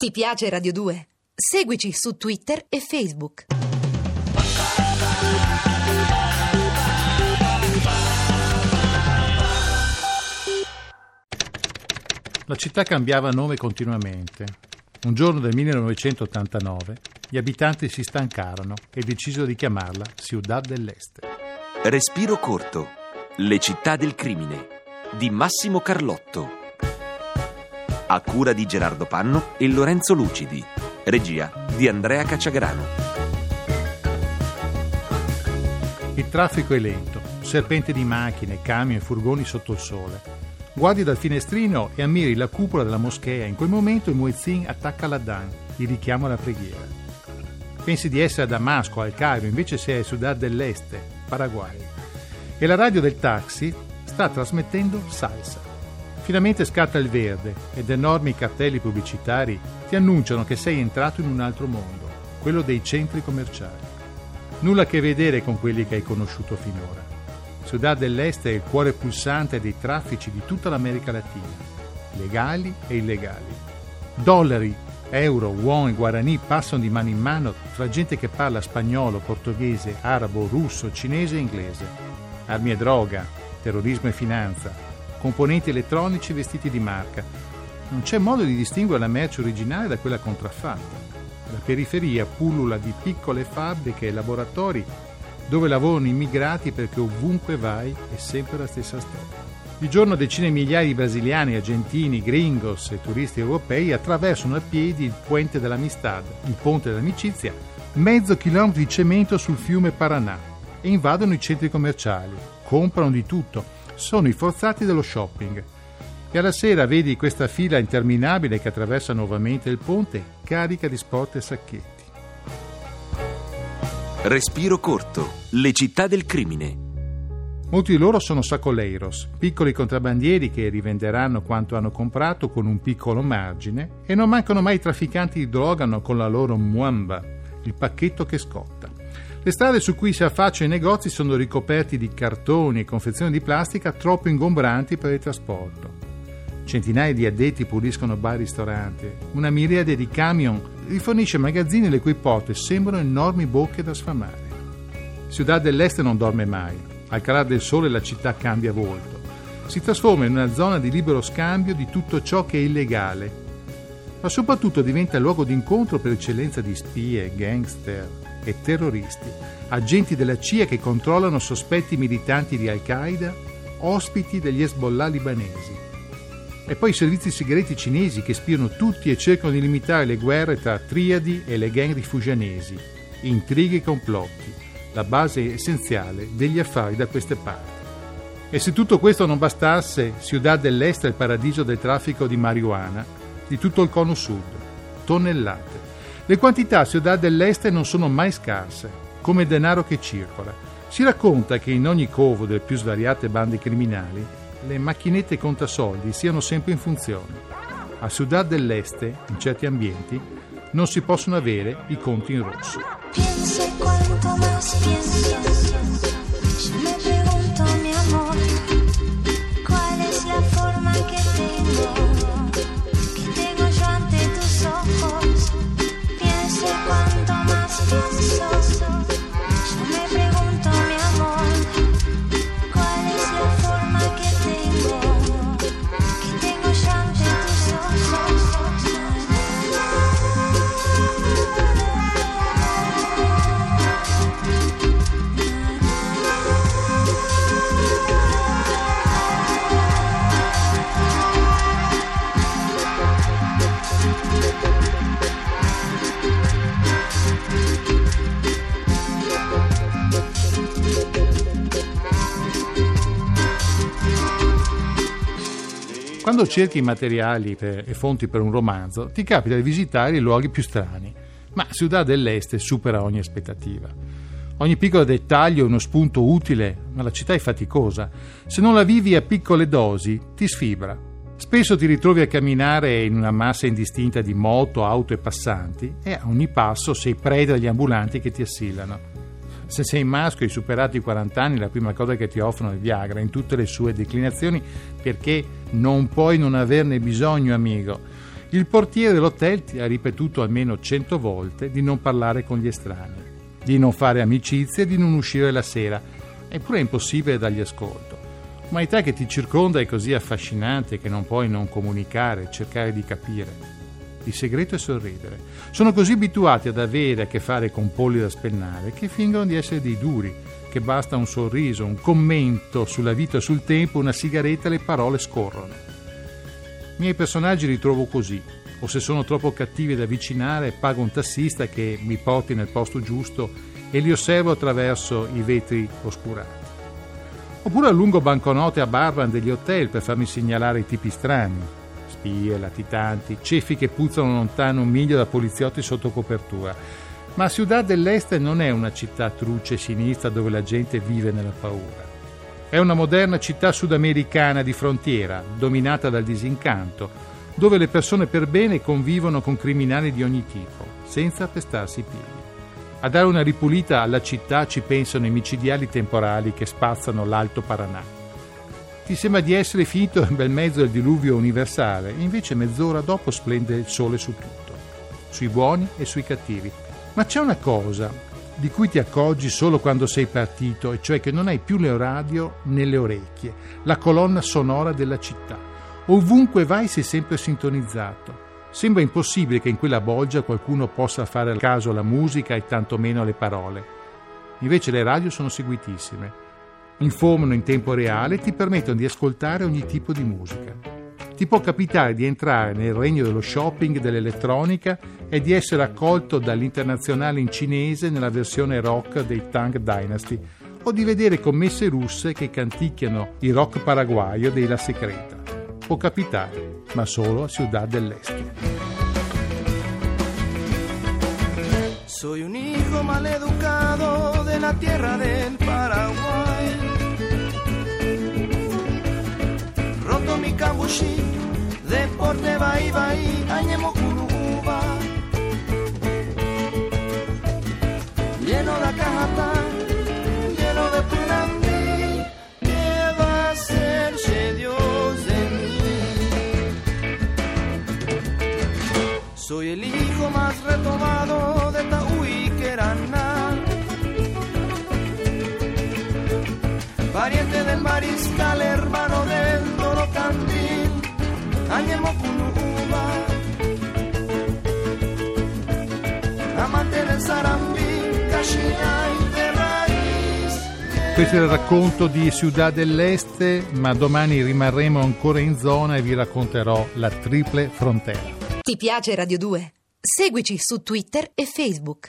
Ti piace Radio 2? Seguici su Twitter e Facebook. La città cambiava nome continuamente. Un giorno del 1989 gli abitanti si stancarono e decisero di chiamarla Ciudad dell'Este. Respiro corto. Le città del crimine di Massimo Carlotto. A cura di Gerardo Panno e Lorenzo Lucidi. Regia di Andrea Cacciagrano. Il traffico è lento, serpente di macchine, camion e furgoni sotto il sole. Guardi dal finestrino e ammiri la cupola della moschea. In quel momento il muezzin attacca l'Adhan, il richiamo alla preghiera. Pensi di essere a Damasco, al Cairo, invece sei a Ciudad dell'Este, Paraguay. E la radio del taxi sta trasmettendo salsa. Finalmente scatta il verde ed enormi cartelli pubblicitari ti annunciano che sei entrato in un altro mondo, quello dei centri commerciali. Nulla a che vedere con quelli che hai conosciuto finora. Ciudad dell'Este è il cuore pulsante dei traffici di tutta l'America Latina, legali e illegali. Dollari, euro, won e guarani passano di mano in mano tra gente che parla spagnolo, portoghese, arabo, russo, cinese e inglese. Armi e droga, terrorismo e finanza, componenti elettronici vestiti di marca. Non c'è modo di distinguere la merce originale da quella contraffatta. La periferia pullula di piccole fabbriche e laboratori dove lavorano immigrati perché ovunque vai è sempre la stessa storia. Di giorno decine di migliaia di brasiliani, argentini, gringos e turisti europei attraversano a piedi il Puente dell'Amistad, il ponte dell'amicizia, mezzo chilometro di cemento sul fiume Paranà e invadono i centri commerciali, comprano di tutto, sono i forzati dello shopping. E alla sera vedi questa fila interminabile che attraversa nuovamente il ponte, carica di sport e sacchetti. Respiro corto. Le città del crimine. Molti di loro sono sacoleiros, piccoli contrabbandieri che rivenderanno quanto hanno comprato con un piccolo margine e non mancano mai i trafficanti di droga con la loro muamba, il pacchetto che scotta. Le strade su cui si affacciano i negozi sono ricoperti di cartoni e confezioni di plastica troppo ingombranti per il trasporto. Centinaia di addetti puliscono bar e ristoranti. Una miriade di camion rifornisce magazzini le cui porte sembrano enormi bocche da sfamare. Ciudad dell'Est non dorme mai. Al calare del sole la città cambia volto. Si trasforma in una zona di libero scambio di tutto ciò che è illegale, ma soprattutto diventa luogo d'incontro per eccellenza di spie, gangster, e terroristi, agenti della CIA che controllano sospetti militanti di Al-Qaeda, ospiti degli Hezbollah libanesi. E poi i servizi segreti cinesi che spiano tutti e cercano di limitare le guerre tra triadi e le gang rifugianesi, intrighi e complotti, la base essenziale degli affari da queste parti. E se tutto questo non bastasse, Ciudad dell'Est è il paradiso del traffico di marijuana di tutto il cono sud, tonnellate le quantità a Ciudad dell'Este non sono mai scarse, come il denaro che circola. Si racconta che in ogni covo delle più svariate bande criminali le macchinette contasoldi siano sempre in funzione. A Ciudad dell'Este, in certi ambienti, non si possono avere i conti in rosso. Pienso quanto más Quando cerchi materiali per, e fonti per un romanzo, ti capita di visitare i luoghi più strani, ma Ciudad dell'Este supera ogni aspettativa. Ogni piccolo dettaglio è uno spunto utile, ma la città è faticosa. Se non la vivi a piccole dosi, ti sfibra. Spesso ti ritrovi a camminare in una massa indistinta di moto, auto e passanti e a ogni passo sei preda degli ambulanti che ti assillano. Se sei maschio e hai superato i 40 anni, la prima cosa che ti offrono è il Viagra in tutte le sue declinazioni perché non puoi non averne bisogno, amico. Il portiere dell'hotel ti ha ripetuto almeno cento volte di non parlare con gli estranei, di non fare amicizie di non uscire la sera. Eppure è impossibile dargli ascolto. L'umanità che ti circonda è così affascinante che non puoi non comunicare, cercare di capire. Il segreto è sorridere. Sono così abituati ad avere a che fare con polli da spennare che fingono di essere dei duri, che basta un sorriso, un commento sulla vita e sul tempo, una sigaretta e le parole scorrono. I miei personaggi li trovo così, o se sono troppo cattivi da avvicinare pago un tassista che mi porti nel posto giusto e li osservo attraverso i vetri oscurati. Oppure allungo banconote a barban degli hotel per farmi segnalare i tipi strani, spie, latitanti, ceffi che puzzano lontano un miglio da poliziotti sotto copertura. Ma Ciudad dell'Este non è una città truce e sinistra dove la gente vive nella paura. È una moderna città sudamericana di frontiera, dominata dal disincanto, dove le persone per bene convivono con criminali di ogni tipo, senza pestarsi i piedi. A dare una ripulita alla città ci pensano i micidiali temporali che spazzano l'Alto Paranà ti sembra di essere finito nel bel mezzo del diluvio universale, invece mezz'ora dopo splende il sole su tutto, sui buoni e sui cattivi. Ma c'è una cosa di cui ti accorgi solo quando sei partito, e cioè che non hai più le radio nelle orecchie, la colonna sonora della città. Ovunque vai sei sempre sintonizzato. Sembra impossibile che in quella bolgia qualcuno possa fare caso alla musica e tantomeno alle parole. Invece le radio sono seguitissime informano in tempo reale e ti permettono di ascoltare ogni tipo di musica. Ti può capitare di entrare nel regno dello shopping, dell'elettronica e di essere accolto dall'internazionale in cinese nella versione rock dei Tang Dynasty o di vedere commesse russe che canticchiano il rock paraguayo dei La Secreta. Può capitare, ma solo a Ciudad dell'Este. Soy un hijo maleducado de la tierra del Paraguay. mi cambushi, deporte vai vai, añemo curuba. Pariente del mariscal, hermano del amante del Questo è il racconto di Ciudad dell'Este, ma domani rimarremo ancora in zona e vi racconterò la triple frontera. Ti piace Radio 2? Seguici su Twitter e Facebook.